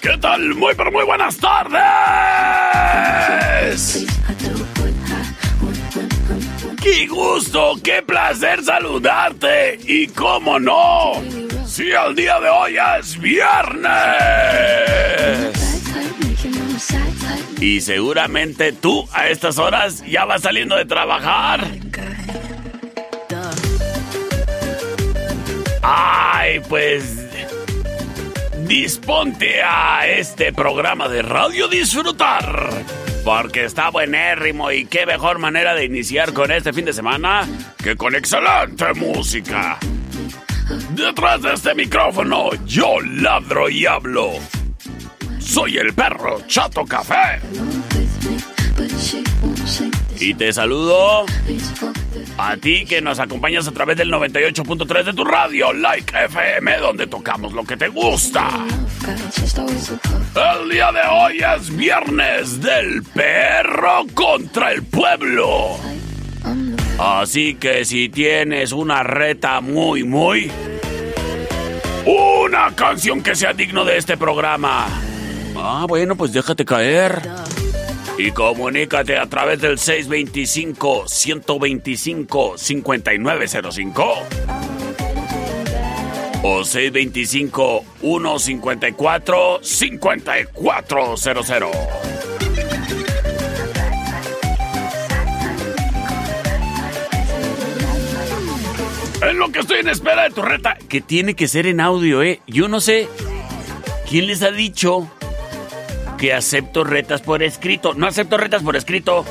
¿Qué tal? Muy, pero muy buenas tardes. ¡Qué gusto! ¡Qué placer saludarte! Y cómo no, si el día de hoy es viernes. Y seguramente tú a estas horas ya vas saliendo de trabajar. Ay, pues disponte a este programa de radio disfrutar. Porque está buenérrimo y qué mejor manera de iniciar con este fin de semana que con excelente música. Detrás de este micrófono yo ladro y hablo. Soy el perro Chato Café. Y te saludo a ti que nos acompañas a través del 98.3 de tu radio, Like FM, donde tocamos lo que te gusta. El día de hoy es viernes del perro contra el pueblo. Así que si tienes una reta muy, muy... Una canción que sea digno de este programa. Ah, bueno, pues déjate caer. Y comunícate a través del 625-125-5905 o 625-154-5400. En lo que estoy en espera de tu reta, que tiene que ser en audio, ¿eh? Yo no sé quién les ha dicho que acepto retas por escrito. No acepto retas por escrito.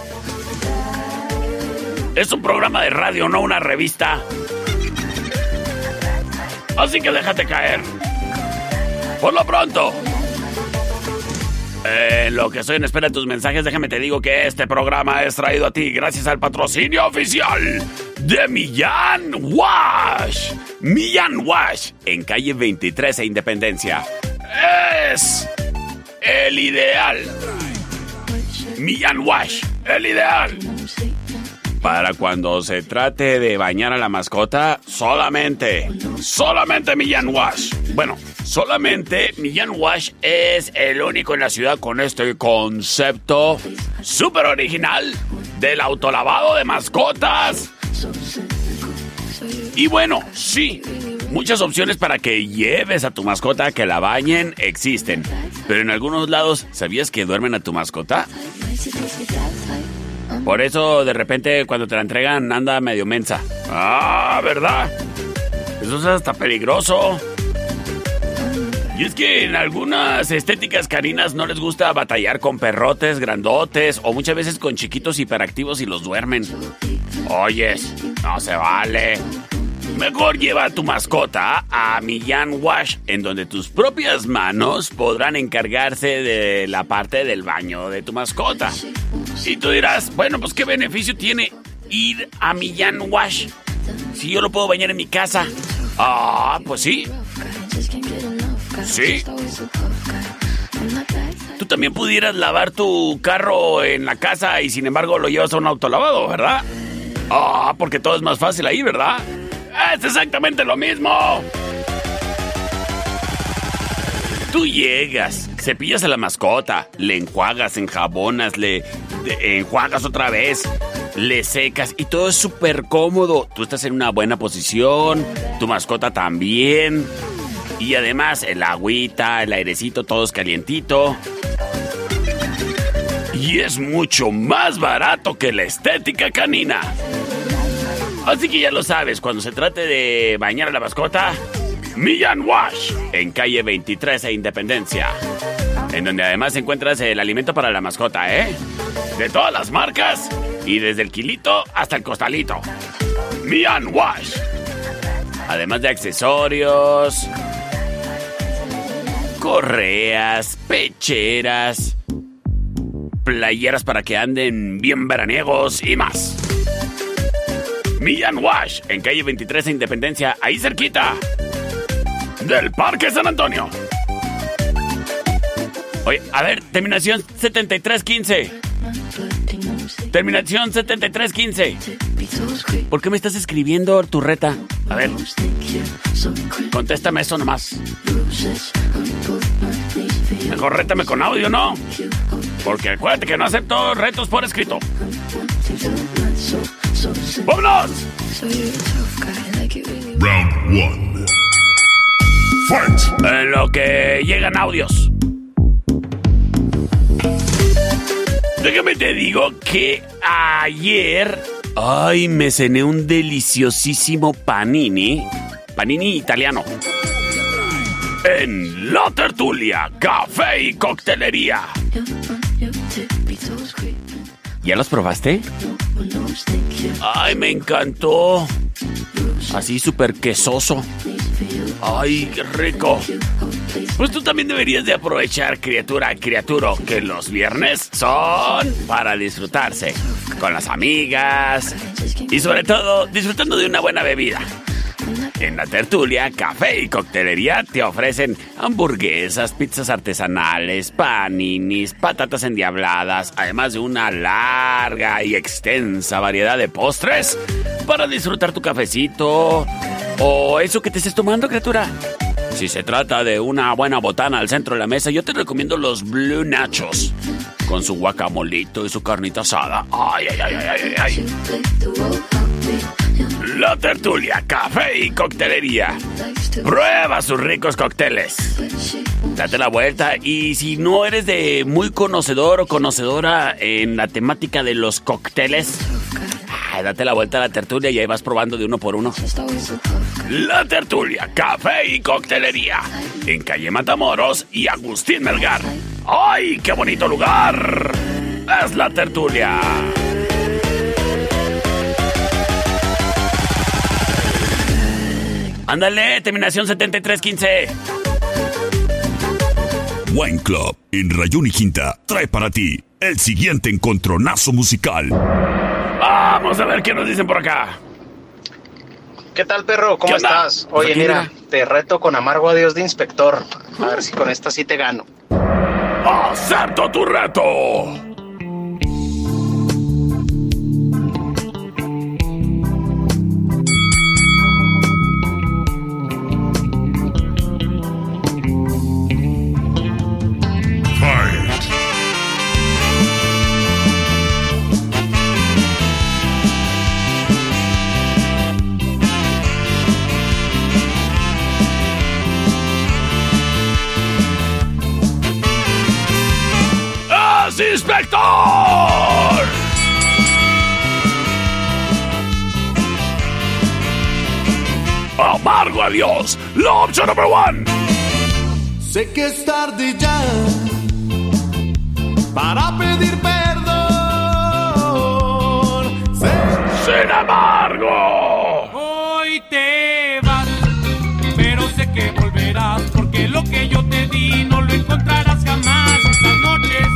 Es un programa de radio, no una revista. Así que déjate caer. Por lo pronto. En lo que estoy en espera de tus mensajes, déjame te digo que este programa es traído a ti gracias al patrocinio oficial de Millán Wash. Millán Wash, en calle 23 e Independencia. Es el ideal. Millán Wash, el ideal. Para cuando se trate de bañar a la mascota, solamente, solamente Millán Wash. Bueno, solamente Millán Wash es el único en la ciudad con este concepto súper original del autolavado de mascotas. Y bueno, sí, muchas opciones para que lleves a tu mascota a que la bañen existen. Pero en algunos lados, ¿sabías que duermen a tu mascota? Por eso de repente cuando te la entregan anda medio mensa. Ah, ¿verdad? Eso es hasta peligroso. Y es que en algunas estéticas caninas no les gusta batallar con perrotes grandotes o muchas veces con chiquitos hiperactivos y los duermen. Oyes, no se vale. Mejor lleva a tu mascota a Millán Wash, en donde tus propias manos podrán encargarse de la parte del baño de tu mascota. Y tú dirás, bueno, pues qué beneficio tiene ir a Millán Wash si yo lo puedo bañar en mi casa. Ah, pues sí. Sí. tú también pudieras lavar tu carro en la casa y sin embargo lo llevas a un autolavado, ¿verdad? Ah, porque todo es más fácil ahí, ¿verdad? Es exactamente lo mismo. Tú llegas, cepillas a la mascota, le enjuagas, enjabonas, le enjuagas otra vez, le secas y todo es súper cómodo. Tú estás en una buena posición, tu mascota también. Y además el agüita, el airecito, todo es calientito. Y es mucho más barato que la estética canina. Así que ya lo sabes, cuando se trate de bañar a la mascota, Millán Wash, en calle 23 e Independencia. En donde además encuentras el alimento para la mascota, ¿eh? De todas las marcas y desde el kilito hasta el costalito. Millán Wash. Además de accesorios, correas, pecheras, playeras para que anden bien veraniegos y más. Millán Wash, en calle 23 e Independencia, ahí cerquita del Parque San Antonio. Oye, a ver, terminación 7315. Terminación 7315. ¿Por qué me estás escribiendo tu reta? A ver. Contéstame eso nomás. Mejor rétame con audio, ¿no? Porque acuérdate que no acepto retos por escrito. ¡Vámonos! Round 1. En lo que llegan audios. Déjame te digo que ayer. Ay, me cené un deliciosísimo panini. Panini italiano. En La Tertulia, café y coctelería. ¿Ya los probaste? Ay, me encantó. Así súper quesoso. ¡Ay, qué rico! Pues tú también deberías de aprovechar, criatura, criatura, que los viernes son para disfrutarse con las amigas y sobre todo disfrutando de una buena bebida. En la tertulia, café y coctelería te ofrecen hamburguesas, pizzas artesanales, paninis, patatas endiabladas, además de una larga y extensa variedad de postres para disfrutar tu cafecito o eso que te estés tomando, criatura. Si se trata de una buena botana al centro de la mesa, yo te recomiendo los Blue Nachos. Con su guacamolito y su carnita asada. Ay, ay, ay, ay, ay, ay. La tertulia, café y coctelería. Prueba sus ricos cócteles. Date la vuelta y si no eres de muy conocedor o conocedora en la temática de los cócteles, date la vuelta a la tertulia y ahí vas probando de uno por uno. La tertulia, café y coctelería. En calle Matamoros y Agustín Melgar. ¡Ay, qué bonito lugar! Es la tertulia. Ándale, terminación 7315. Wine Club en Rayón y Quinta trae para ti el siguiente encontronazo musical. Vamos a ver qué nos dicen por acá. ¿Qué tal, perro? ¿Cómo estás? Pues Oye, mira, te reto con amargo adiós de inspector. A ver si con esta sí te gano. ¡Acepto tu reto! Adiós, la opción number one. Sé que es tarde ya para pedir perdón. Sin embargo, hoy te vas, pero sé que volverás porque lo que yo te di no lo encontrarás jamás. Estas noches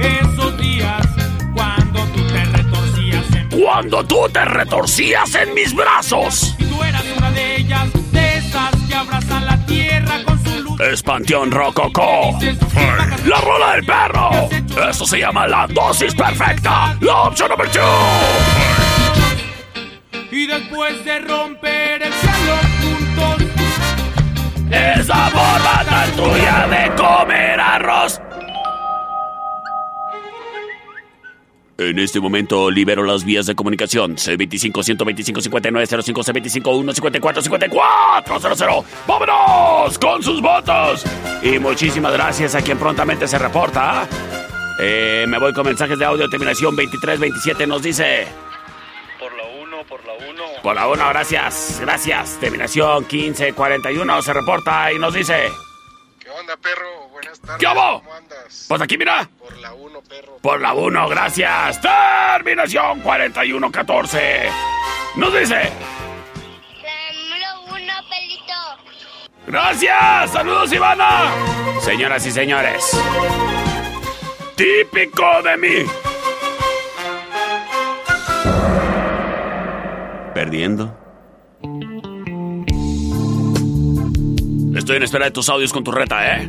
esos días cuando tú te retorcías en cuando tú te retorcías en mis brazos. Y tú eras una de ellas, abrazan la tierra con su luz. es Panteón Rococó. La rola del perro. Eso se llama la dosis perfecta. La opción número 2. Y después de romper el cielo juntos. Esa forma tan tuya de comer arroz. En este momento libero las vías de comunicación. C25-125-5905, C25-154-5400. ¡Vámonos con sus votos! Y muchísimas gracias a quien prontamente se reporta. Eh, me voy con mensajes de audio. Terminación 2327 nos dice... Por la 1, por la 1. Por la 1, gracias, gracias. Terminación 1541 se reporta y nos dice... ¿Qué onda, perro? Buenas tardes. ¿Qué hago? ¿Cómo andas? Pues aquí mira. Por la 1, perro. Por la 1, gracias. Terminación 4114. Nos dice. Número uno, pelito. Gracias. Saludos, Ivana. Señoras y señores. Típico de mí. Perdiendo. Estoy en espera de tus audios con tu reta, ¿eh?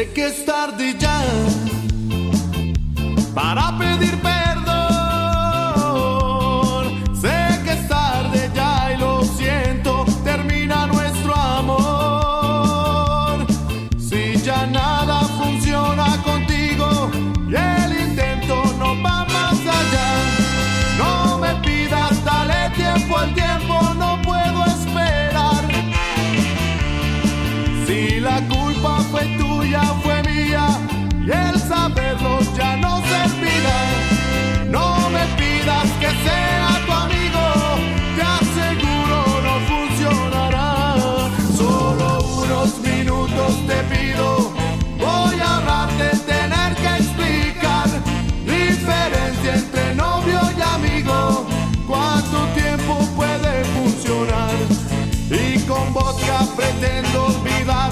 Sé que es tarde ya para pedir perdón. Y el saberlo ya no servirá. No me pidas que sea tu amigo, te aseguro no funcionará. Solo unos minutos te pido, voy a ahorrarte tener que explicar. Diferencia entre novio y amigo, cuánto tiempo puede funcionar. Y con vodka pretendo olvidarte,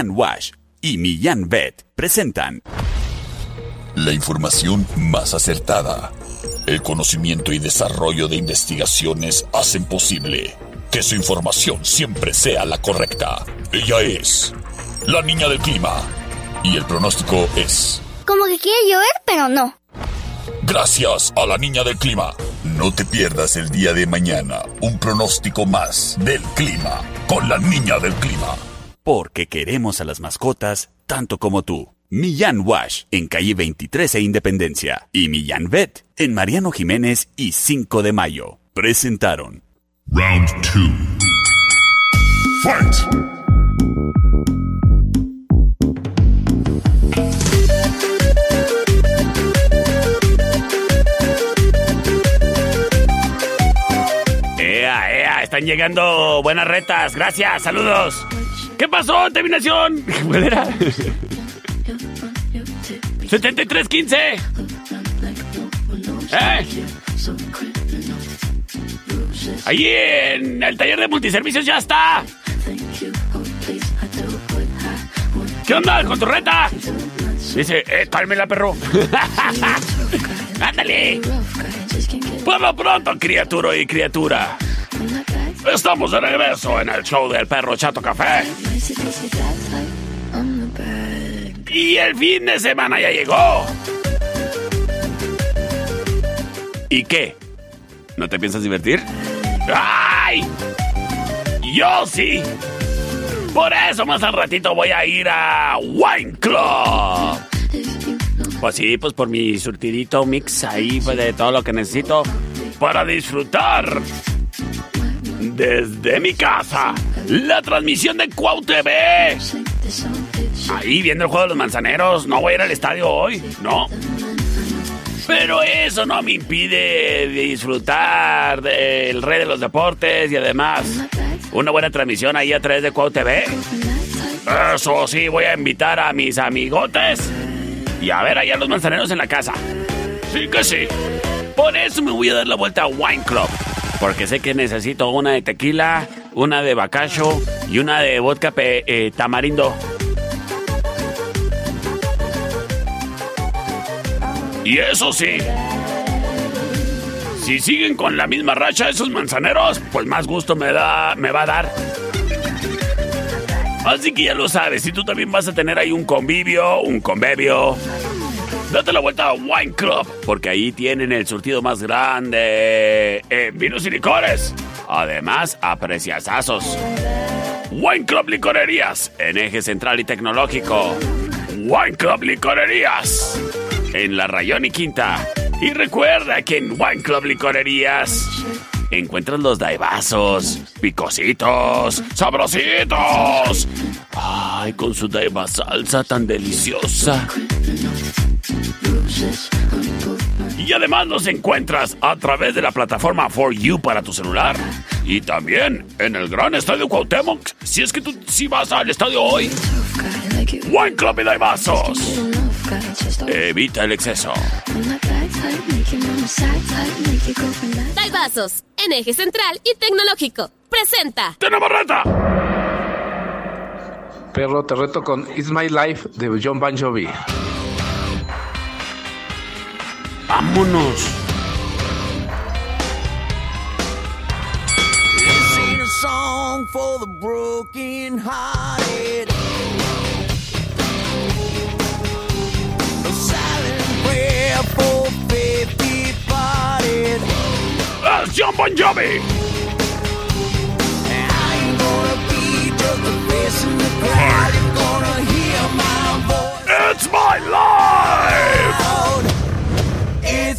Millán Wash y Millán Vet presentan La información más acertada. El conocimiento y desarrollo de investigaciones hacen posible que su información siempre sea la correcta. Ella es la niña del clima. Y el pronóstico es... Como que quiere llover, pero no. Gracias a la niña del clima. No te pierdas el día de mañana un pronóstico más del clima con la niña del clima. Porque queremos a las mascotas tanto como tú. Millán Wash en calle 23 e Independencia y Millán Vet en Mariano Jiménez y 5 de Mayo. Presentaron Round 2. Fight! ¡Ea, ea! Están llegando buenas retas. Gracias, saludos. ¿Qué pasó, terminación? ¿Cuál era? 7315. ¿Eh? Ahí en el taller de multiservicios ya está. ¿Qué onda con tu reta? Dice, eh, cálmela, perro. ¡Ándale! Por lo pronto, criatura y criatura. Estamos de regreso en el show del perro Chato Café. Y el fin de semana ya llegó. ¿Y qué? ¿No te piensas divertir? ¡Ay! Yo sí. Por eso más al ratito voy a ir a Wine Club. Pues sí, pues por mi surtidito mix ahí pues, de todo lo que necesito para disfrutar desde mi casa la transmisión de Cuau TV. Ahí viendo el juego de los manzaneros. No voy a ir al estadio hoy, no. Pero eso no me impide disfrutar del rey de los deportes y además una buena transmisión ahí a través de Cuau TV. Eso sí, voy a invitar a mis amigotes y a ver allá los manzaneros en la casa. Sí que sí. Por eso me voy a dar la vuelta a Wine Club. Porque sé que necesito una de tequila, una de bacacho y una de vodka eh, tamarindo. Y eso sí. Si siguen con la misma racha esos manzaneros, pues más gusto me da, me va a dar. Así que ya lo sabes, si tú también vas a tener ahí un convivio, un convivio, date la vuelta a Wine Club, porque ahí tienen el surtido más grande en vinos y licores. Además, a preciazazos. Wine Club Licorerías, en eje central y tecnológico. Wine Club Licorerías, en la Rayón y Quinta. Y recuerda que en Wine Club Licorerías encuentras los daibazos, picositos, sabrositos. Ay, con su daiba salsa tan deliciosa. Y además los encuentras a través de la plataforma For You para tu celular. Y también en el gran estadio Cuauhtémoc, si es que tú sí vas al estadio hoy. Wine Club y. Evita el exceso. Daibazos, en eje central y tecnológico. Presenta. ¡Tenemos reta! Perro, te reto con It's My Life de John Bon Jovi. Departed. ¡Es John Bon Jovi! I ain't gonna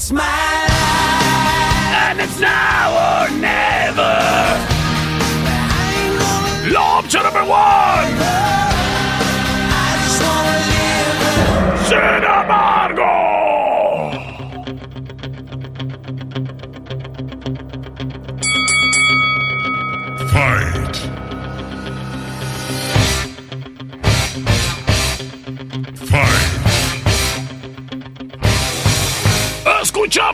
It's my life. And it's now or never! Law option number one! I just wanna live. Sin embargo!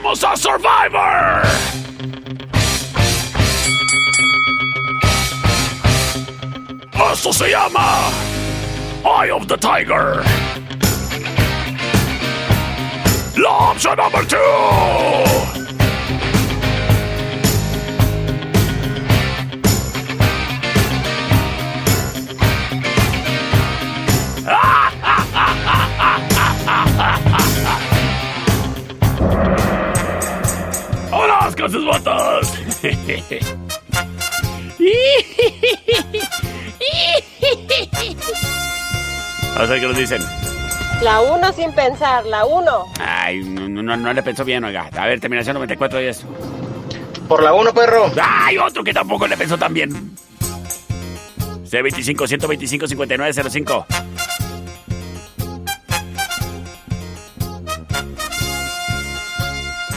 ¡Escuchamos a Survivor! Esto se llama Eye of the Tiger. La opción number two. Con sus votos! Vamos a ver qué nos dicen. La 1 sin pensar, la 1. Ay, no, no, no, no le pensó bien, oiga. A ver, terminación 94 y eso. Por la 1, perro. ¡Ay, otro que tampoco le pensó tan bien! C25 125 5905.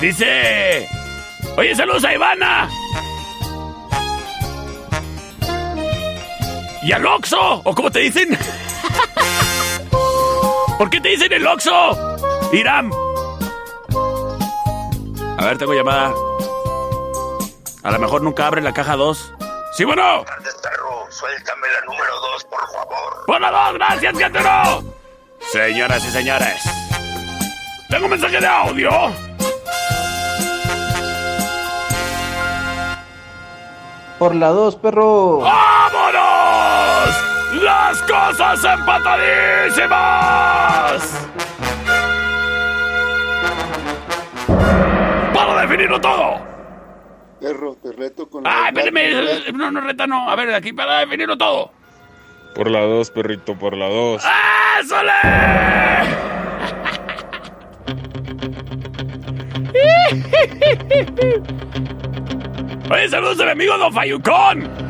Dice. Oye, saludos a Ivana. ¿Y al Oxo? ¿O cómo te dicen? ¿Por qué te dicen el Oxo? Iram. A ver, tengo llamada. A lo mejor nunca abre la caja 2. ¡Sí, bueno! perro, suéltame la número 2, por favor. ¡Por la 2! ¡Gracias, gatero! Señoras y señores, tengo un mensaje de audio. Por la 2, perro. ¡Vámonos! ¡Las cosas empatadísimas! ¡Para definirlo todo! Perro, te reto con la. ¡Ay, espérame! No, no, reta, no. A ver, aquí para definirlo todo. Por la 2, perrito, por la 2. ¡Ésole! Oye, saludos de mi amigo Don Fayucón.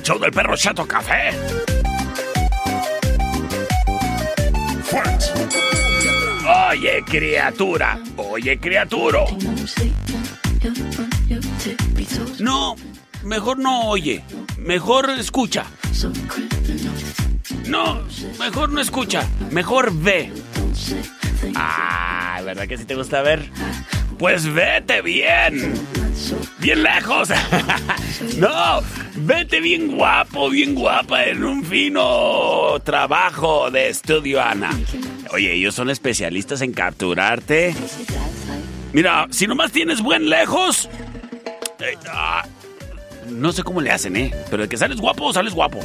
El show del perro Chato Café. Oye, criatura. Oye, criatura. No, mejor no oye. Mejor escucha. No, mejor no escucha. Mejor ve. Ah, ¿verdad que sí te gusta ver? Pues vete bien. Bien lejos. no, vete bien guapo, bien guapa en un fino trabajo de estudio, Ana. Oye, ellos son especialistas en capturarte. Mira, si nomás tienes buen lejos... eh, ah, no sé cómo le hacen, ¿eh? Pero de que sales guapo, sales guapo.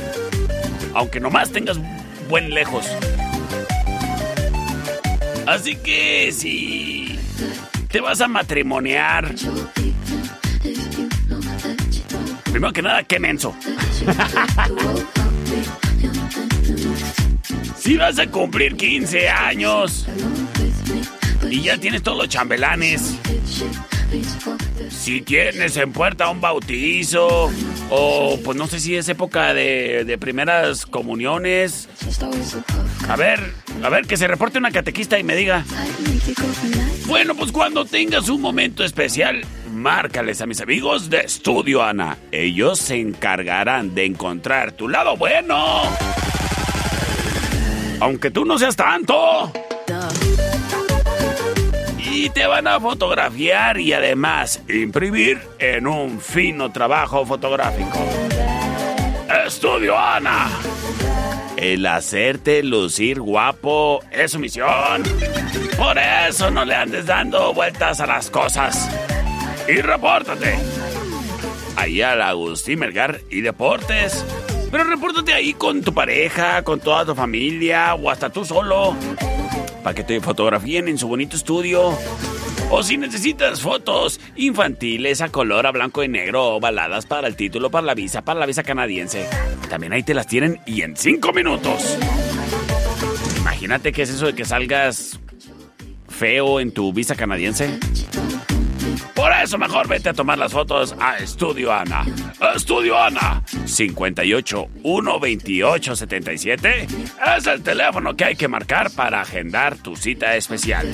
Aunque nomás tengas buen lejos. Así que si te vas a matrimoniar. Primero que nada, qué menso. si vas a cumplir 15 años y ya tienes todos los chambelanes. Si tienes en puerta un bautizo o pues no sé si es época de, de primeras comuniones. A ver, a ver, que se reporte una catequista y me diga. Bueno, pues cuando tengas un momento especial, márcales a mis amigos de Estudio Ana. Ellos se encargarán de encontrar tu lado bueno. Aunque tú no seas tanto. Y te van a fotografiar y además imprimir en un fino trabajo fotográfico. Estudio Ana. El hacerte lucir guapo es su misión. Por eso no le andes dando vueltas a las cosas. Y repórtate. Ahí al Agustín Melgar y Deportes. Pero repórtate ahí con tu pareja, con toda tu familia o hasta tú solo. Para que te fotografíen en su bonito estudio. O si necesitas fotos infantiles a color, a blanco y negro, ovaladas para el título, para la visa, para la visa canadiense. También ahí te las tienen y en cinco minutos. Imagínate qué es eso de que salgas feo en tu visa canadiense. Por eso mejor vete a tomar las fotos a Estudio Ana. Estudio Ana 58 128 77 es el teléfono que hay que marcar para agendar tu cita especial.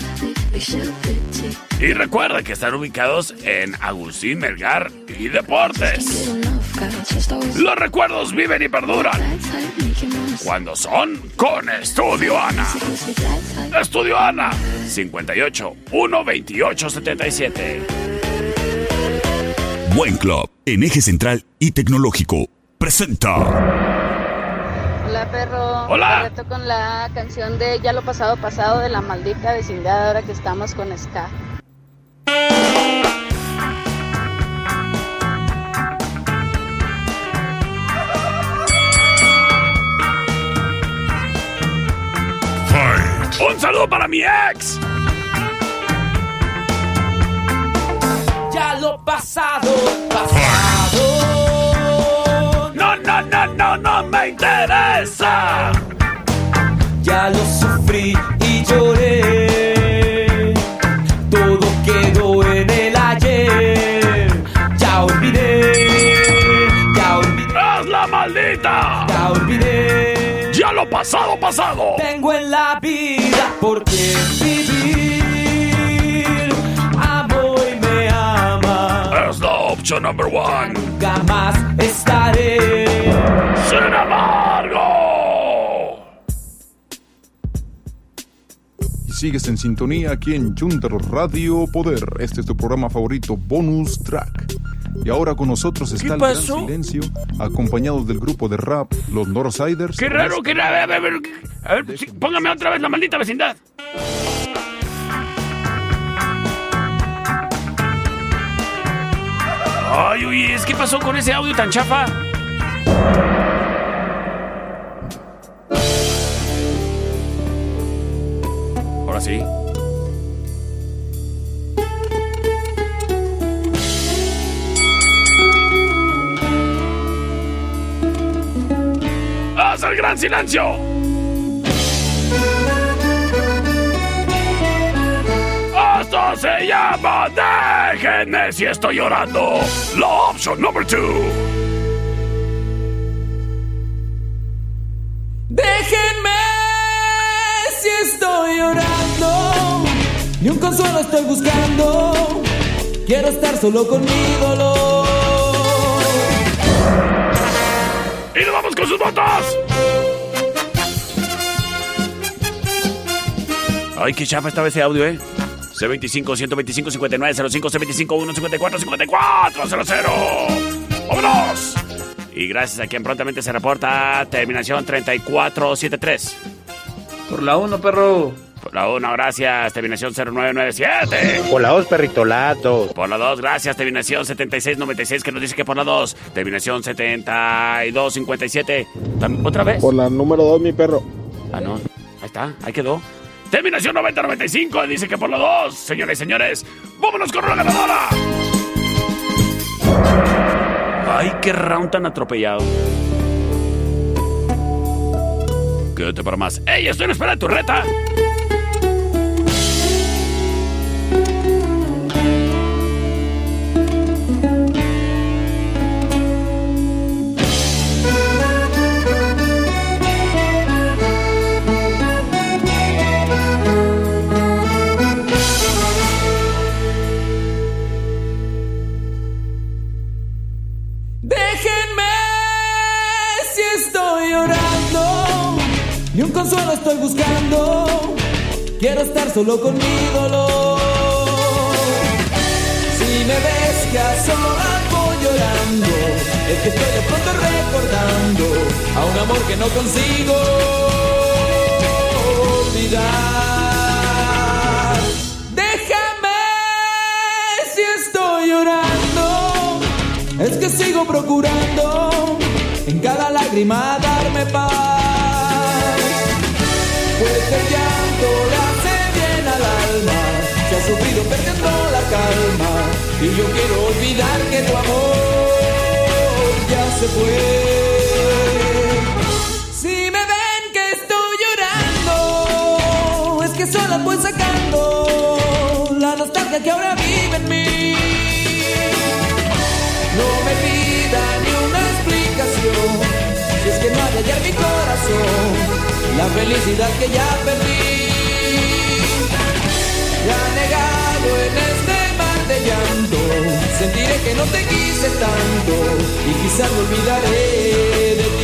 Y recuerda que están ubicados en Agustín Melgar y Deportes. Los recuerdos viven y perduran cuando son con Estudio Ana. Estudio Ana 58 128 77. Buen Club, en eje central y tecnológico, presenta. Hola perro. Hola. Reto con la canción de Ya lo pasado pasado de la maldita vecindad ahora que estamos con Ska. Un saludo para mi ex. Ya lo pasado, pasado. No, no, no, no, no me interesa. Ya lo sufrí y lloré. Todo quedó en el ayer. Ya olvidé. Ya olvidé. ¡Es la maldita! Ya olvidé. Ya lo pasado, pasado. Tengo en la vida por qué vivir. Opción number one. Nunca más estaré. Sin embargo. Y sigues en sintonía aquí en Junter Radio Poder. Este es tu programa favorito, Bonus Track. Y ahora con nosotros está el Gran? Silencio, acompañados del grupo de rap, los Northsiders. Qué raro, qué raro. A ver, a ver, a ver, sí, póngame otra vez la maldita vecindad. Ay, oye, ¿qué pasó con ese audio tan chafa? Ahora sí. ¡Haz el gran silencio! Se llama Déjenme si estoy llorando. La opción number two. Déjenme si estoy llorando. Ni un consuelo estoy buscando. Quiero estar solo con mi dolor. ¡Y nos vamos con sus votos! Ay, qué chafa estaba ese audio, ¿eh? C25 125 59 05 C25 154 54 00. ¡Vámonos! Y gracias a quien prontamente se reporta, terminación 3473. Por la 1, perro. Por la 1, gracias, terminación 0997. Por la 2, perrito, la 2. Por la 2, gracias, terminación 7696, que nos dice que por la 2. Terminación 7257. Tam- ¿Otra vez? Por la número 2, mi perro. Ah, no. Ahí está, ahí quedó. Terminación 9095 dice que por la 2. Señores y señores, vámonos con la ganadora. Ay, qué round tan atropellado. Quédate para más. ¡Ey, estoy en espera de tu reta! Ni un consuelo estoy buscando. Quiero estar solo con mi dolor. Si me ves que a solas llorando, es que estoy de pronto recordando a un amor que no consigo olvidar. Déjame si estoy llorando. Es que sigo procurando en cada lágrima darme paz. Llanto le hace al alma. Se ha sufrido perdiendo la calma. Y yo quiero olvidar que tu amor ya se fue. Si me ven que estoy llorando, es que sola voy sacando la nostalgia que ahora vive en mí. No me pida ni una explicación, si es que no hay hallar mi corazón, la felicidad que ya perdí. Sentiré que no te quise tanto y quizás me olvidaré de ti.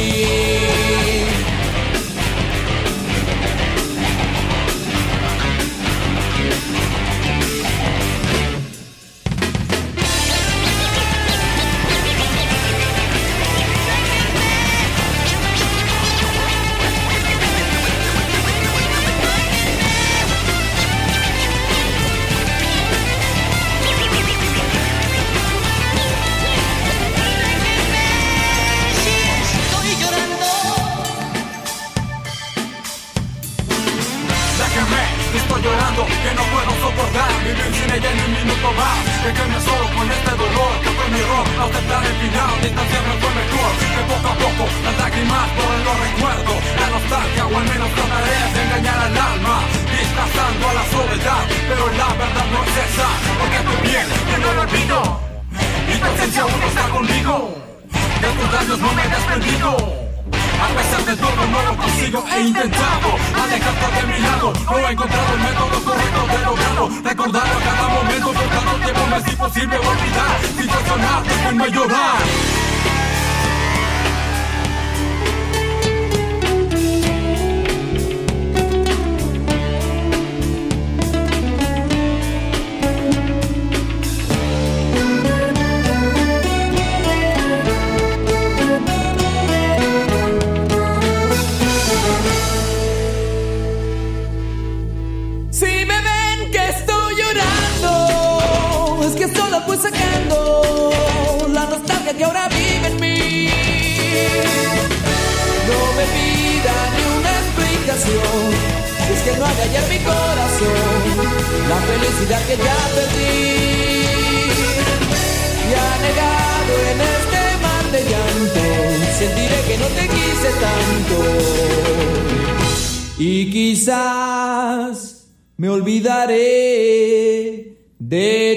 Minuto más. Déjeme solo con este dolor que fue mi error. Aceptar el final, distanciarme fue mejor. Que poco a poco las lágrimas borren los recuerdos. La nostalgia o al menos trataré de engañar al alma. Disfrazando a la soledad, pero la verdad no es esa. Porque estoy bien, que no lo olvido Y tu aún no está conmigo. De tus daños no me he desprendido a pesar de todo no lo consigo, he intentado. Alejarte de mi lado No he encontrado el método correcto de lograrlo. Recordarlo a cada momento, por tanto tiempo me es imposible olvidar. Situacionar, déjenme llorar en mi corazón la felicidad que ya perdí. Y negado en este mar de llanto, sentiré que no te quise tanto. Y quizás me olvidaré de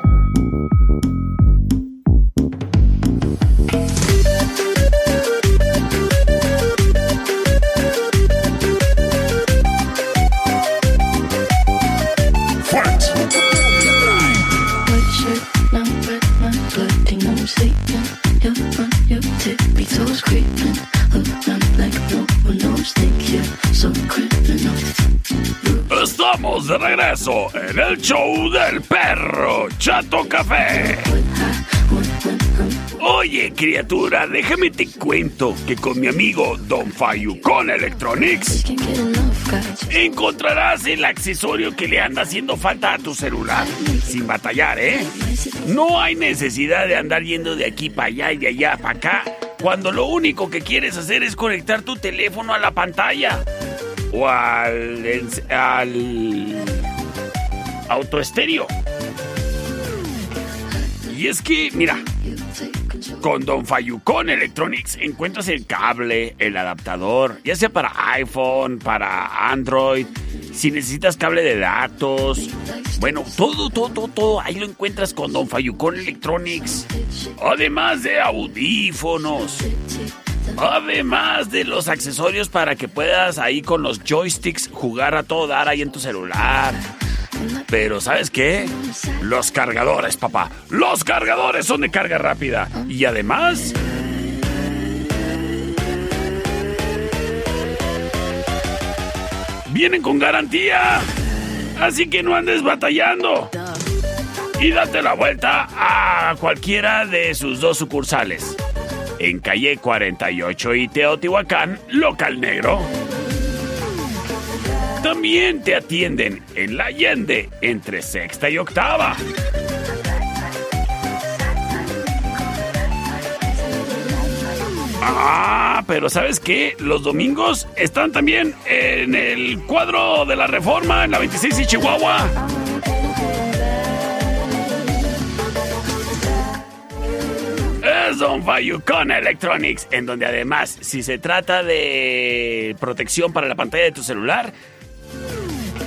Toes creeping. Around like no one knows, think you're so criminal. Estamos de regreso en el show del perro Chato Café. Oye, criatura, déjame te cuento que con mi amigo Don Fayucon Electronics encontrarás el accesorio que le anda haciendo falta a tu celular. Sin batallar, ¿eh? No hay necesidad de andar yendo de aquí para allá y de allá para acá cuando lo único que quieres hacer es conectar tu teléfono a la pantalla o al, al autoestéreo. Y es que, mira, con Don Fayucon Electronics encuentras el cable, el adaptador, ya sea para iPhone, para Android, si necesitas cable de datos. Bueno, todo, todo, todo, todo, ahí lo encuentras con Don Fayucon Electronics. Además de audífonos. Además de los accesorios para que puedas ahí con los joysticks jugar a todo dar ahí en tu celular. Pero ¿sabes qué? Los cargadores, papá. Los cargadores son de carga rápida. Y además... Vienen con garantía. Así que no andes batallando. Y date la vuelta a cualquiera de sus dos sucursales. En calle 48 y Teotihuacán, local negro. También te atienden en la Allende entre sexta y octava. Ah, pero ¿sabes qué? Los domingos están también en el cuadro de la Reforma en la 26 y Chihuahua. Es Don Fayucon Electronics, en donde además, si se trata de protección para la pantalla de tu celular,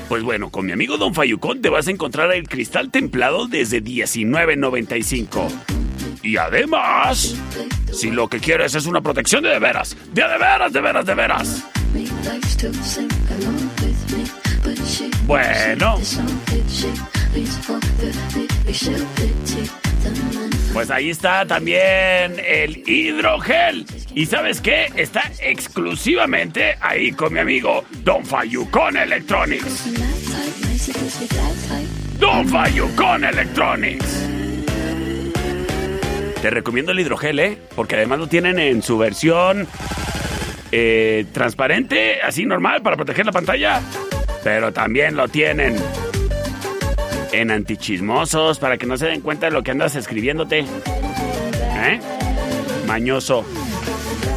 pues bueno, con mi amigo Don Fayucon te vas a encontrar el cristal templado desde $19.95. Y además, si lo que quieres es una protección de de veras, de de veras, de veras, de veras. Bueno, pues ahí está también el hidrogel. ¿Y sabes qué? Está exclusivamente ahí con mi amigo Don Fayucon Electronics. Don Fayucon Electronics. Te recomiendo el hidrogel, ¿eh? Porque además lo tienen en su versión eh, transparente, así normal, para proteger la pantalla. Pero también lo tienen en antichismosos, para que no se den cuenta de lo que andas escribiéndote. ¿Eh? Mañoso.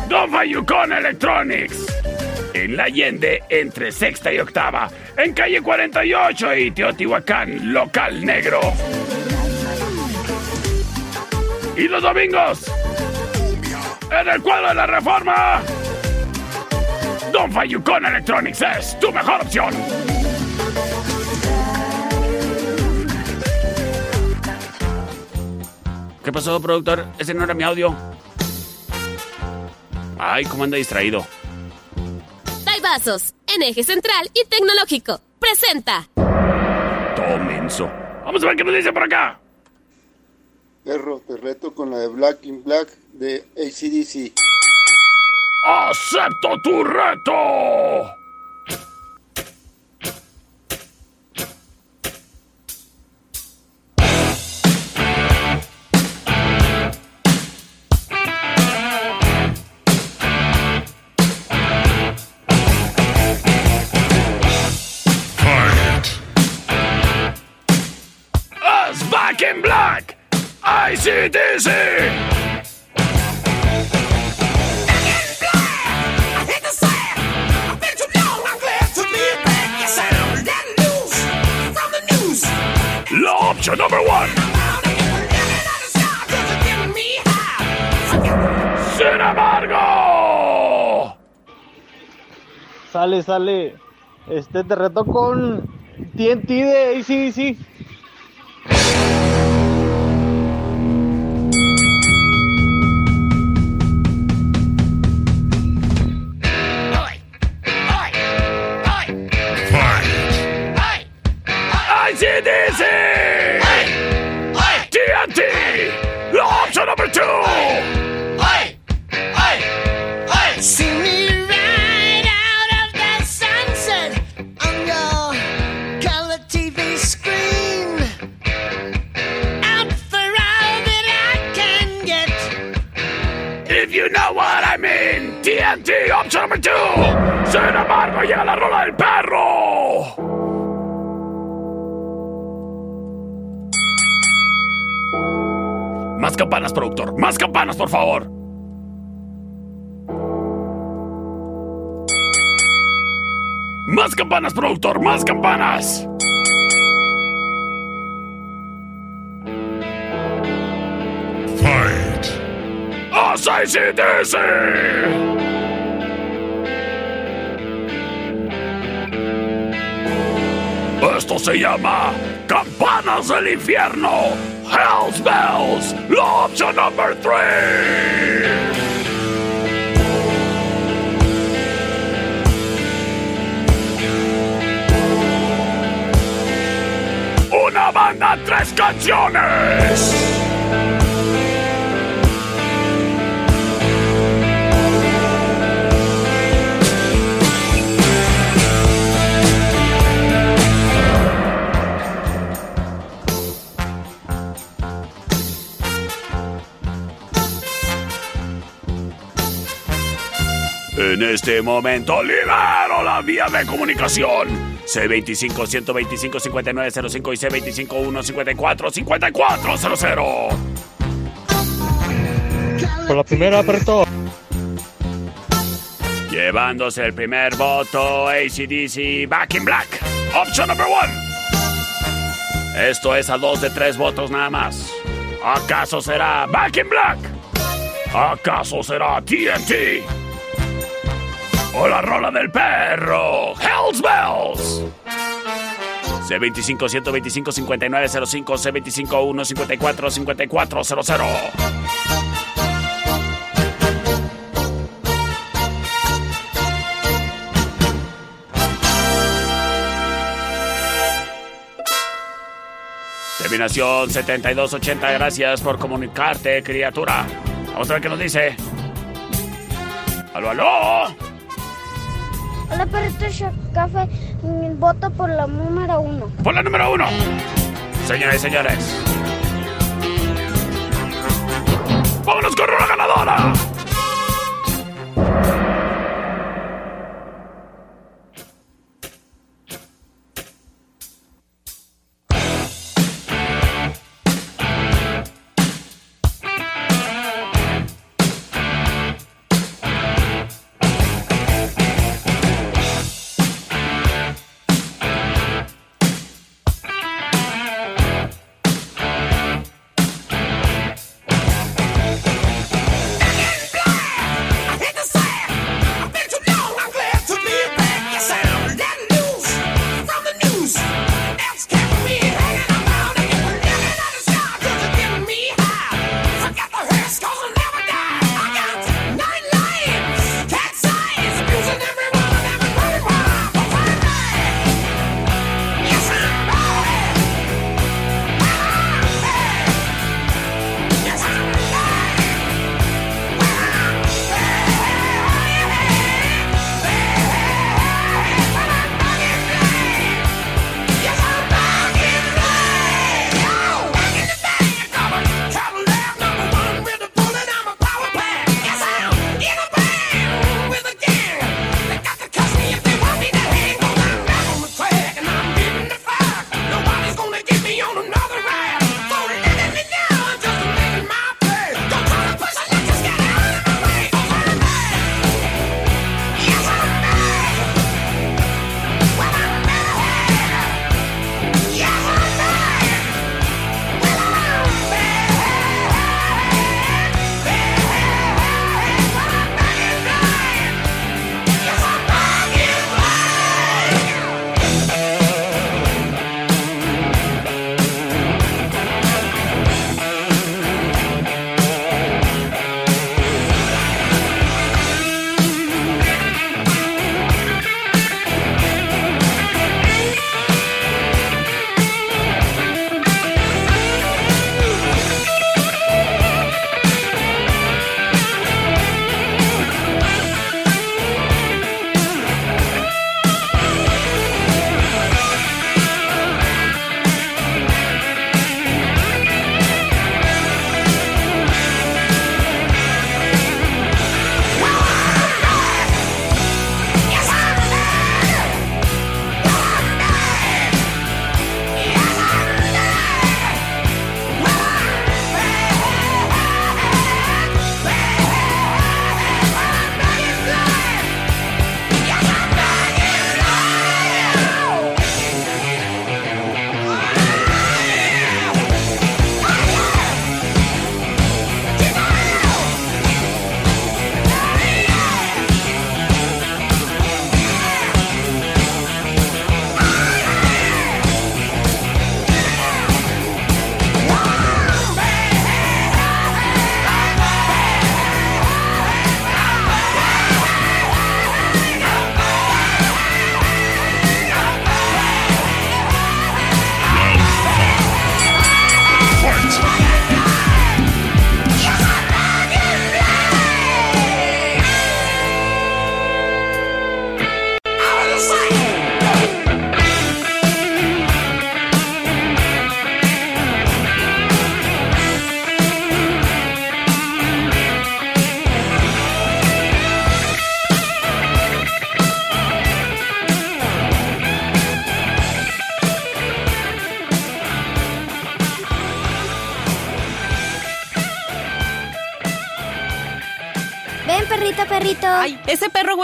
Don Fayucon Electronics. En la Allende, entre sexta y octava. En calle 48 y Teotihuacán, local negro. Y los domingos, en el cuadro de la reforma, Don Fayucon Electronics es tu mejor opción. ¿Qué pasó, productor? Ese no era mi audio. Ay, cómo anda distraído. Vasos, en eje central y tecnológico. Presenta. Todo menso. Vamos a ver qué nos dice por acá. Perro, te reto con la de Black in Black de ACDC. ¡Acepto tu reto! ICDC! La opción number one! ¡Sin embargo! Sale, sale. Este te reto con TNT de ACDC. TNT, opción number two. Sin embargo, llega la rola del perro. Más campanas, productor. Más campanas, por favor. Más campanas, productor. Más campanas. Fight. ACDC. Se llama Campanas del Infierno. Hell's Bells. La opción number three. Una banda, tres canciones. En este momento libero la vía de comunicación. C25-125-5905 y C25-154-5400. Por la primera, perrito. Llevándose el primer voto, ACDC Back in Black. Option number one. Esto es a dos de tres votos nada más. ¿Acaso será Back in Black? ¿Acaso será TNT? ¿O la rola del perro? Hells Bells. C25 125 5905 C25 154 5400. Terminación 7280, gracias por comunicarte, criatura. Vamos a ver qué nos dice. ¡Aló, aló! Hola, perrito Café. Voto por la número uno. Por la número uno. Señoras y señores. ¡Vámonos con una ganadora!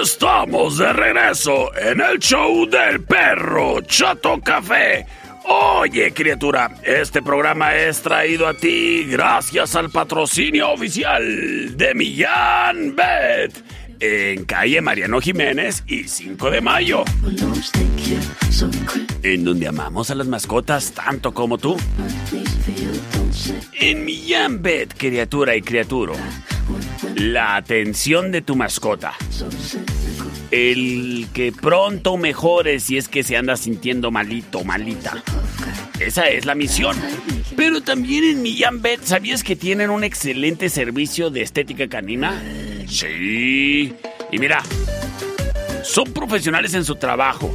Estamos de regreso en el show del perro Chato Café. Oye, criatura, este programa es traído a ti gracias al patrocinio oficial de Millán Bet en calle Mariano Jiménez y 5 de mayo. En donde amamos a las mascotas tanto como tú. En Millán Bet, criatura y criaturo. La atención de tu mascota. El que pronto mejore si es que se anda sintiendo malito, malita. Esa es la misión. Pero también en Millán Bet, ¿sabías que tienen un excelente servicio de estética canina? Sí. Y mira, son profesionales en su trabajo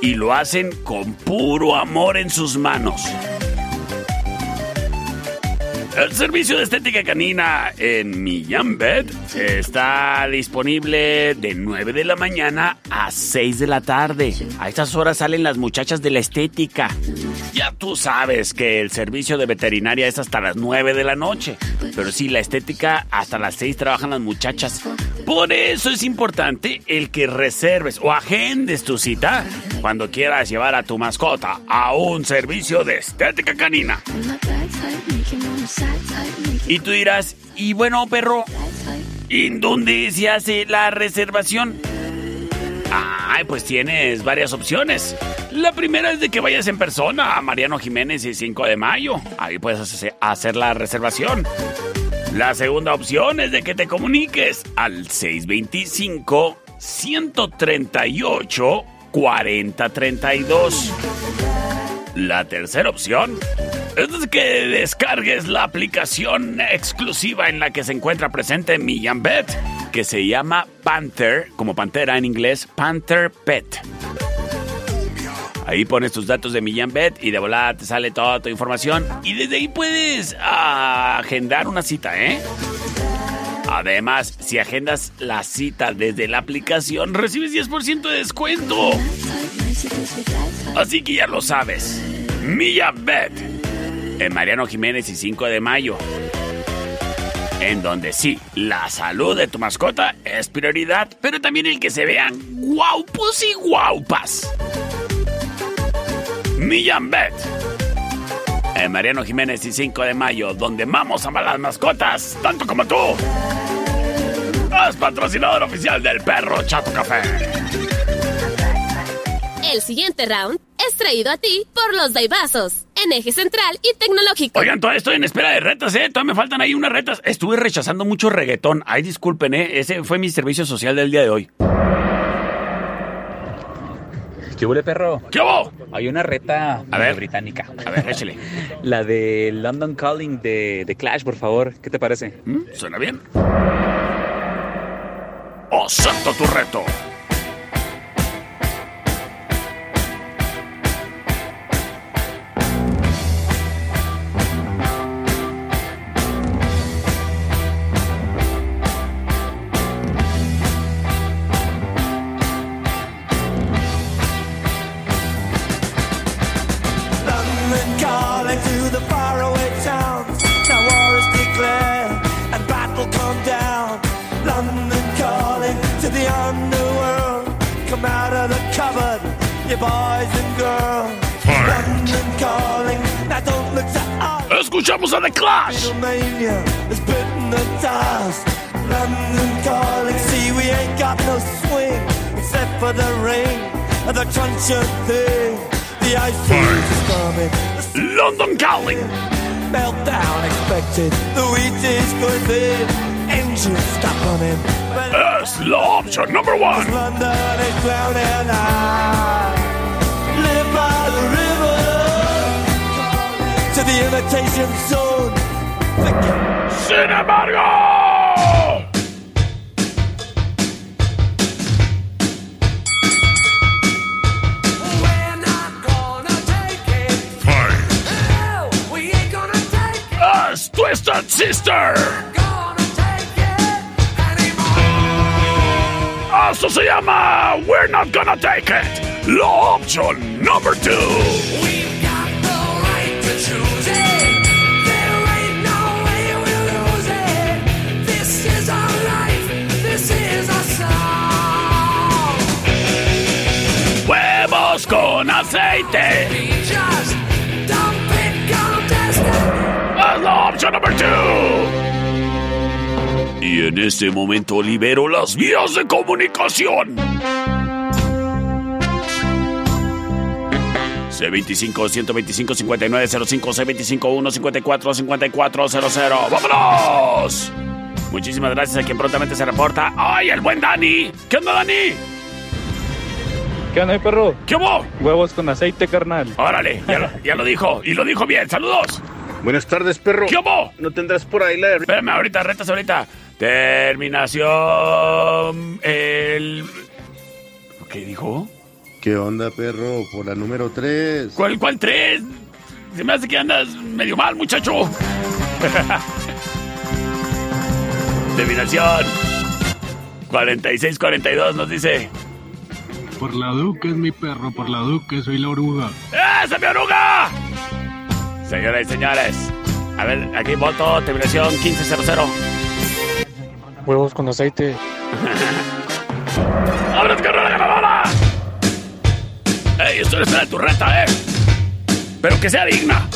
y lo hacen con puro amor en sus manos. El servicio de estética canina en Millán Bet está disponible de 9 de la mañana a 6 de la tarde. A estas horas salen las muchachas de la estética. Ya tú sabes que el servicio de veterinaria es hasta las 9 de la noche. Pero sí, la estética hasta las 6 trabajan las muchachas. Por eso es importante el que reserves o agendes tu cita cuando quieras llevar a tu mascota a un servicio de estética canina. Y tú dirás, y bueno, perro, ¿en dónde hace la reservación? Ay, pues tienes varias opciones. La primera es de que vayas en persona a Mariano Jiménez y 5 de mayo. Ahí puedes hacer la reservación. La segunda opción es de que te comuniques al 625 138 4032. La tercera opción es que descargues la aplicación exclusiva en la que se encuentra presente Bet, que se llama Panther, como pantera en inglés, Panther Pet. Ahí pones tus datos de Millán y de volada te sale toda tu información. Y desde ahí puedes agendar una cita, ¿eh? Además, si agendas la cita desde la aplicación, recibes 10% de descuento. Así que ya lo sabes. Millán. En Mariano Jiménez y 5 de mayo. En donde sí, la salud de tu mascota es prioridad, pero también el que se vean guaupos y guaupas. Millán Bet. En Mariano Jiménez y 5 de mayo, donde vamos a las mascotas, tanto como tú. Es patrocinador oficial del perro Chato Café. El siguiente round es traído a ti por los Daibazos, en eje central y tecnológico. Oigan, todavía estoy en espera de retas, ¿eh? Todavía me faltan ahí unas retas. Estuve rechazando mucho reggaetón. Ay, disculpen, ¿eh? Ese fue mi servicio social del día de hoy. ¿Qué huele, perro? ¿Qué hubo? Hay una reta A ver. británica. A ver, échale. La de London Calling de, de Clash, por favor. ¿Qué te parece? ¿Mm? ¿Suena bien? ¡Acepto tu reto! Escuchamos a The Clash. Beatlemania has bitten the dust. London calling, see we ain't got no swing except for the rain and the crunch of thing. The ice is coming. London Calling. Meltdown expected. The wheat is going thin. Engines stop running. But Es la opción number one. London is drowning. I Exploitation Zone. Sin embargo. Us, Twisted Sister. Esto se llama We're Not Gonna Take It. La opción número 2. Aceite. La opción number two. Y en este momento libero las vías de comunicación. C25-125-5905, C25-154-5400. ¡Vámonos! Muchísimas gracias a quien prontamente se reporta. ¡Ay, el buen Dani! ¿Qué onda, Dani? ¿Qué onda, perro? ¿Qué hubo? Huevos con aceite, carnal. Órale, ya lo, ya lo dijo. Y lo dijo bien. ¡Saludos! Buenas tardes, perro. ¿Qué hubo? ¿No tendrás por ahí la... Espérame, ahorita, retas ahorita. Terminación... El... ¿Qué dijo? ¿Qué onda, perro? Por la número 3. ¿Cuál, cuál tres? Se me hace que andas medio mal, muchacho. Terminación. 46-42 nos dice. Por la Duque es mi perro, por la Duque soy la oruga. ¡Esa mi oruga! Señoras y señores, a ver, aquí voto, terminación 1500. Huevos con aceite. ¡Abres carrera ganadora! ¡Ey, esto es de tu reta, eh! Pero que sea digna.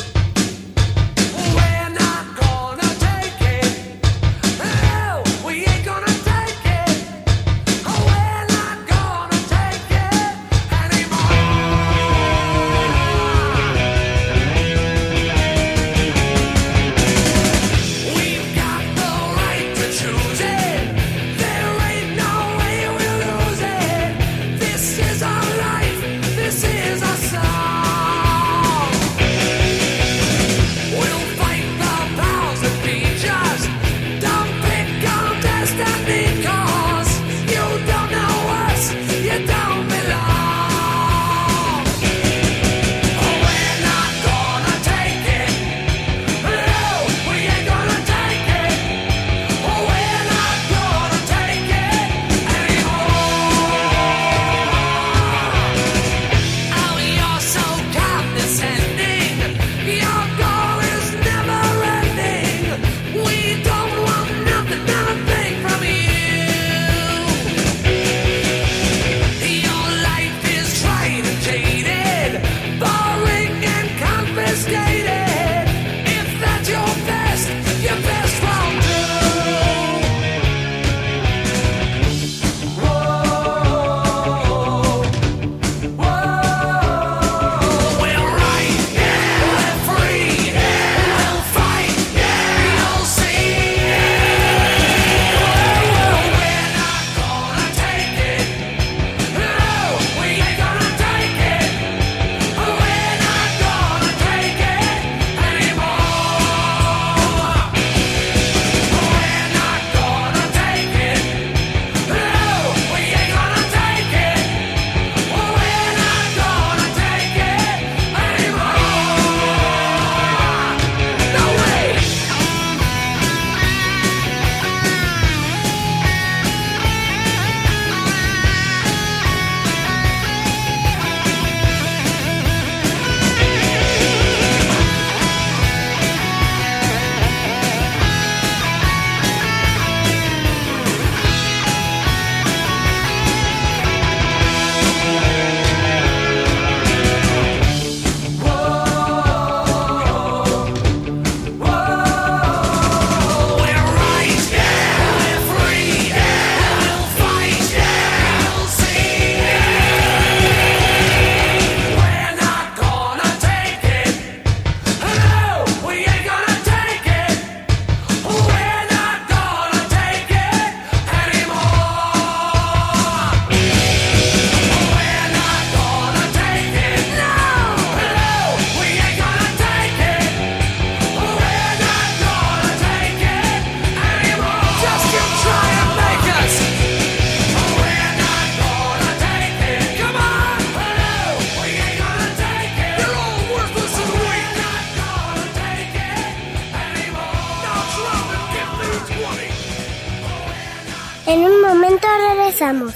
Regresamos.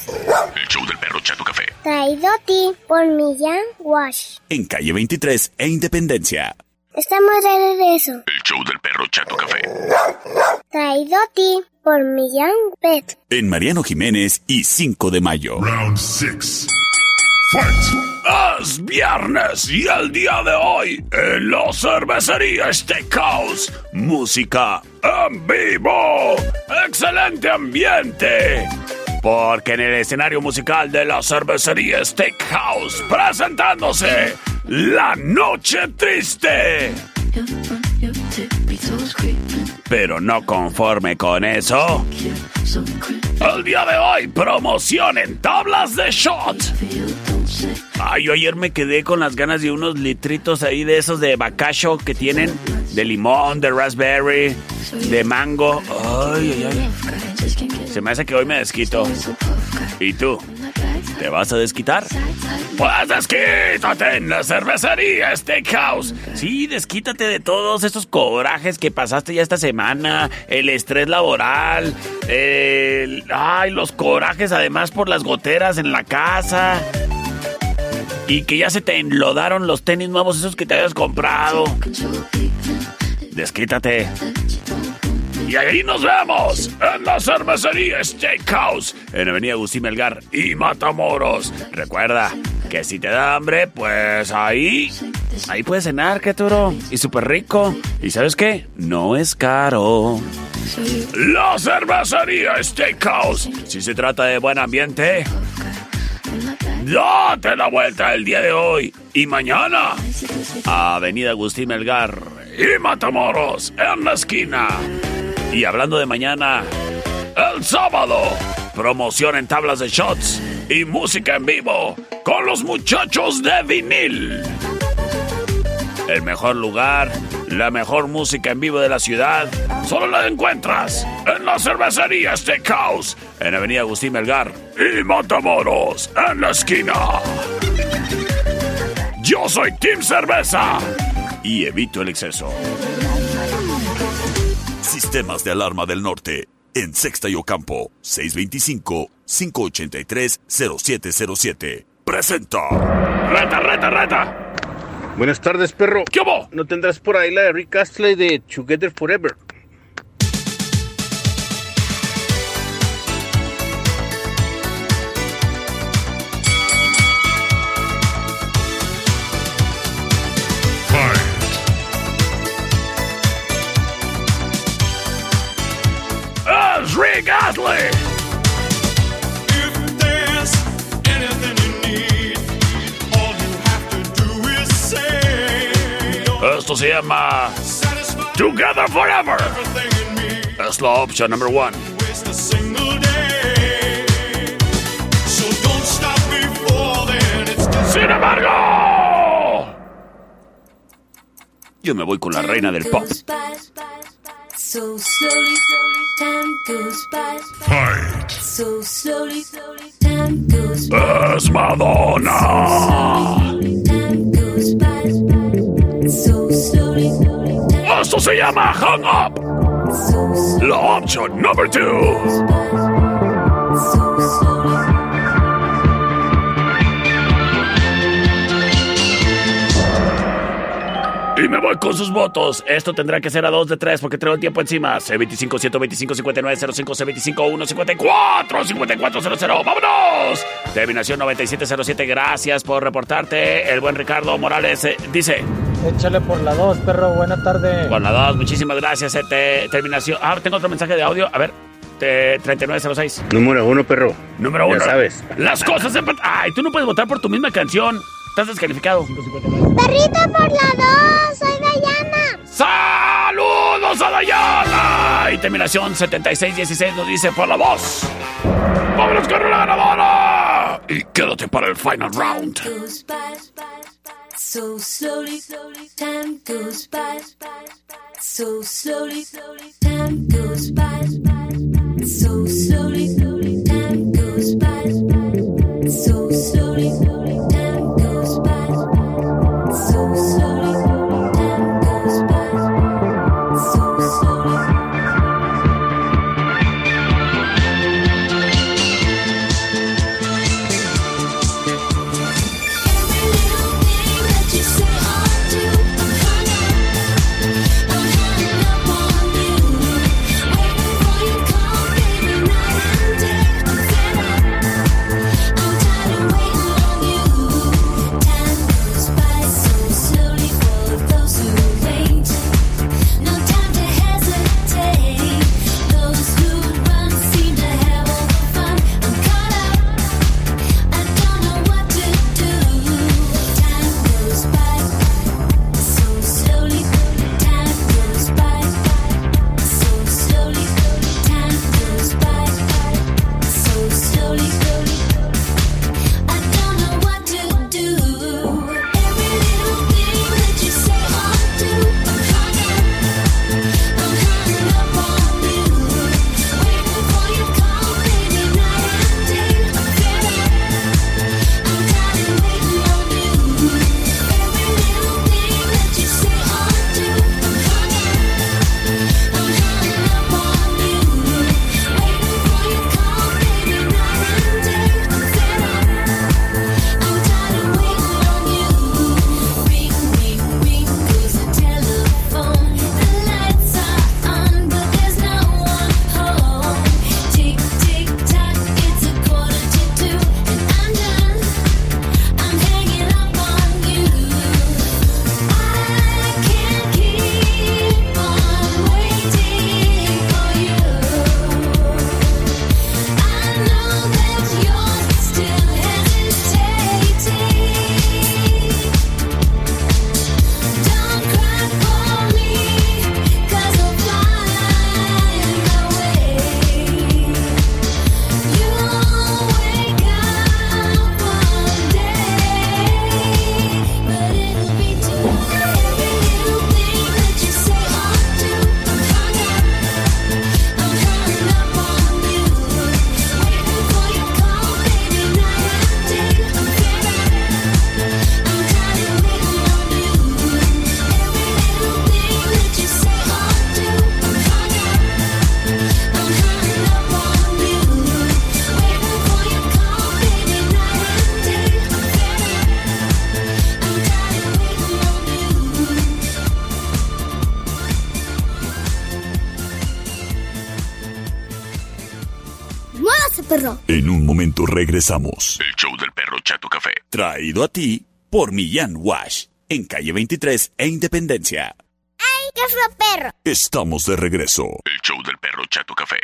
El show del perro Chato Café. Traído a ti por Millán Wash. En calle 23 e Independencia. Estamos de regreso. El show del perro Chato Café. Traído a ti por Millán Pet. En Mariano Jiménez y 5 de mayo. Round 6. Fight. Es viernes y el día de hoy en la cervecería Steakhouse. Música en vivo. Excelente ambiente. Porque en el escenario musical de la cervecería Steakhouse presentándose La Noche Triste. Pero no conforme con eso, el día de hoy promoción en tablas de shot. Ay, yo ayer me quedé con las ganas de unos litritos ahí de esos de bacacho que tienen, de limón, de raspberry, de mango. Ay, ay, ay. Se me hace que hoy me desquito. ¿Y tú? ¿Te vas a desquitar? Pues desquítate en la cervecería Steakhouse. Sí, desquítate de todos esos corajes que pasaste ya esta semana, el estrés laboral, ay, los corajes además por las goteras en la casa. Y que ya se te enlodaron los tenis nuevos esos que te habías comprado. Desquítate. Y ahí nos vemos en la cervecería Steakhouse en Avenida Agustín Melgar y Matamoros. Recuerda que si te da hambre, pues ahí, ahí puedes cenar, que turo. Y súper rico. ¿Y sabes qué? No es caro. La cervecería Steakhouse. Si se trata de buen ambiente, date la vuelta el día de hoy y mañana. Avenida Agustín Melgar y Matamoros en la esquina. Y hablando de mañana, el sábado, promoción en tablas de shots y música en vivo con los muchachos de vinil. El mejor lugar, la mejor música en vivo de la ciudad, solo la encuentras en la cervecería Steakhouse, en Avenida Agustín Melgar y Matamoros, en la esquina. Yo soy Team Cerveza y evito el exceso. Sistemas de alarma del norte. En Sexta y Ocampo, 625-583-0707. Presenta. ¡Reta, reta, reta! Buenas tardes, perro. ¿Qué hubo? ¿No tendrás por ahí la de Rick Astley de Together Forever? Esto se llama Together Forever. Es la opción número one. Sin embargo, yo me voy con la reina del pop. Time goes by. Fight. So slowly, time goes by. Es Madonna. Time goes by. So slowly, Esto se llama Hang Up. La opción número two. Y me voy con sus votos. Esto tendrá que ser a dos de tres porque traigo el tiempo encima. C25 125 59 05 C25 1 54 5400. ¡Vámonos! Terminación 9707. Gracias por reportarte. El buen Ricardo Morales eh, dice. Échale por la 2, perro. Buena tarde. Con la 2, muchísimas gracias. eh, te- terminación. Ah, tengo otro mensaje de audio. A ver. te- 3906. Número uno, perro. Número uno. Ya sabes. Las cosas en... Ay, tú no puedes votar por tu misma canción. Estás descalificado. Perrito por la 2, soy Dayana. ¡Saludos a Dayana! Y terminación 7616 nos dice por la voz. ¡Vámonos con la ganadora! Y quédate para el final round. goes by. So slowly, time goes by. So slowly, time goes by. So slowly, regresamos. El show del perro Chato Café. Traído a ti por Millán Wash. En calle 23 e Independencia. ¡Ay, qué fue perro! Estamos de regreso. El show del perro Chato Café.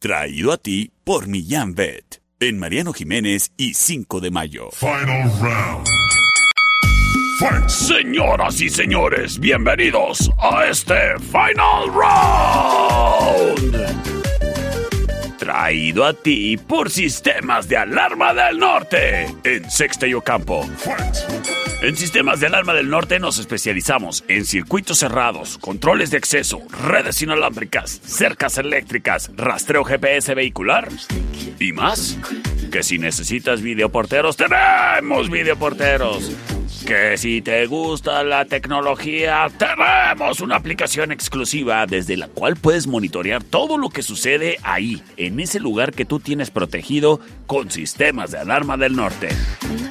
Traído a ti por Millán Vet. En Mariano Jiménez y 5 de mayo. Final round. Señoras y señores, bienvenidos a este Final Round. Traído a ti por Sistemas de Alarma del Norte en Sexta y Ocampo. En Sistemas de Alarma del Norte nos especializamos en circuitos cerrados, controles de acceso, redes inalámbricas, cercas eléctricas, rastreo GPS vehicular y más. Que si necesitas videoporteros, tenemos videoporteros. Que si te gusta la tecnología, tenemos una aplicación exclusiva desde la cual puedes monitorear todo lo que sucede ahí, en ese lugar que tú tienes protegido con sistemas de alarma del norte.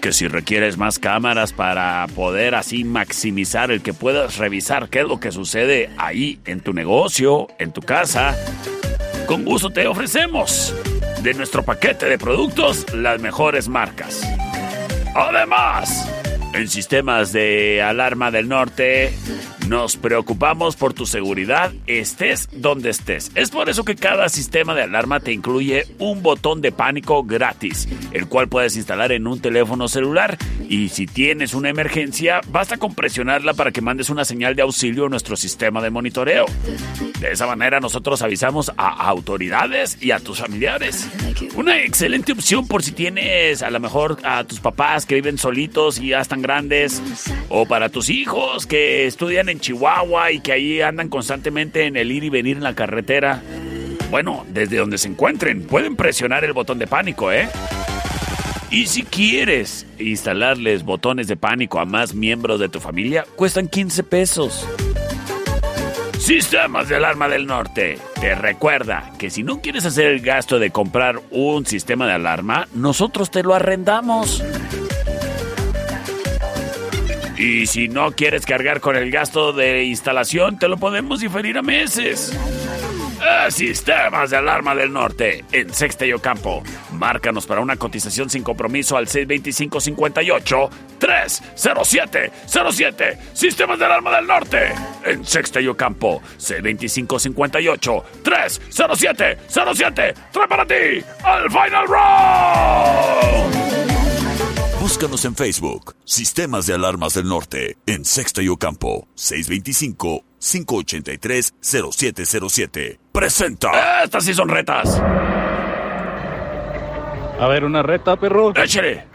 Que si requieres más cámaras para poder así maximizar el que puedas revisar qué es lo que sucede ahí en tu negocio, en tu casa, con gusto te ofrecemos de nuestro paquete de productos las mejores marcas. Además, en sistemas de alarma del norte, nos preocupamos por tu seguridad, estés donde estés. Es por eso que cada sistema de alarma te incluye un botón de pánico gratis, el cual puedes instalar en un teléfono celular. Y si tienes una emergencia, basta con presionarla para que mandes una señal de auxilio a nuestro sistema de monitoreo. De esa manera nosotros avisamos a autoridades y a tus familiares. Una excelente opción por si tienes a lo mejor a tus papás que viven solitos y ya están grandes, o para tus hijos que estudian en Chihuahua y que ahí andan constantemente en el ir y venir en la carretera. Bueno, desde donde se encuentren, pueden presionar el botón de pánico, ¿eh? Y si quieres instalarles botones de pánico a más miembros de tu familia, cuestan 15 pesos. Sistemas de Alarma del Norte. Te recuerda que si no quieres hacer el gasto de comprar un sistema de alarma, nosotros te lo arrendamos. Y si no quieres cargar con el gasto de instalación, te lo podemos diferir a meses. Eh, Sistemas de Alarma del Norte, en Sexta y Ocampo. Márcanos para una cotización sin compromiso al 625-58-30707. Sistemas de Alarma del Norte, en Sexta y Ocampo. 625-58-30707. Trae para ti al Final Round. Búscanos en Facebook, Sistemas de Alarmas del Norte, en Sexta y Ocampo, 625-583-0707. Presenta. Estas sí son retas. A ver, una reta, perro. Échale.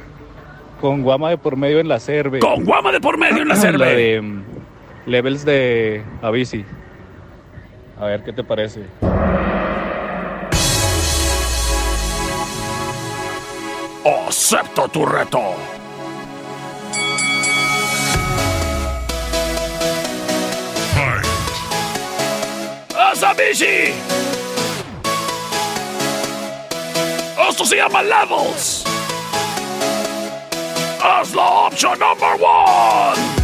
Con guama de por medio en la cerve. Con guama de por medio en la La cerve. de mm, levels de Avicii. A ver, ¿qué te parece? Acepto tu reto. ¡Asabishi! Esto se llama Levels. Haz la opción number one.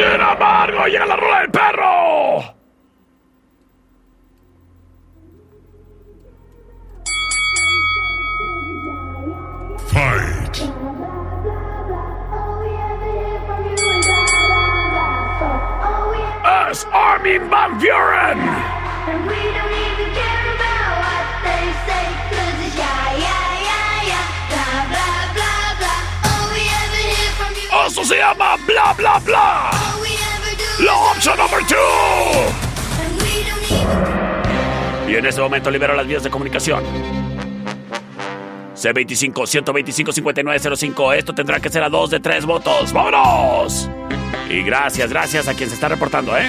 Sin embargo, llega la rola del perro. Fight. Es Armin Van Buren. Llama bla bla. La opción number two. Y en este momento libero las vías de comunicación. C25-125-5905. Esto tendrá que ser a dos de tres votos. ¡Vámonos! Y gracias, gracias a quien se está reportando, ¿eh?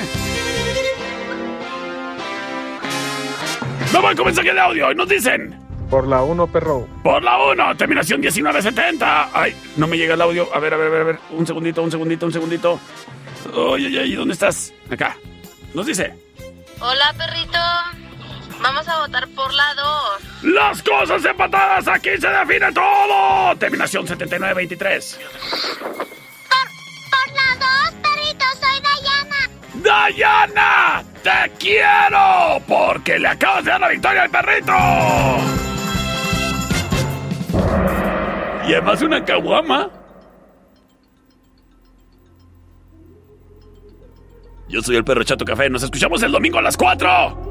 Vamos con mensaje de audio y nos dicen. Por la 1, perro. Por la 1, terminación 1970. Ay, no me llega el audio. A ver, a ver, a ver, a ver. Un segundito, un segundito, un segundito. Oye, ay, ay, ¿dónde estás? Acá. Nos dice. Hola, perrito. Vamos a votar por la 2. Las cosas empatadas, aquí se define todo. Terminación 7923. Por la 2, perrito, soy Dayana. Dayana, te quiero porque le acabas de dar la victoria al perrito. Y además una caguama. Yo soy el perro Chato Café. Nos escuchamos el domingo a las 4.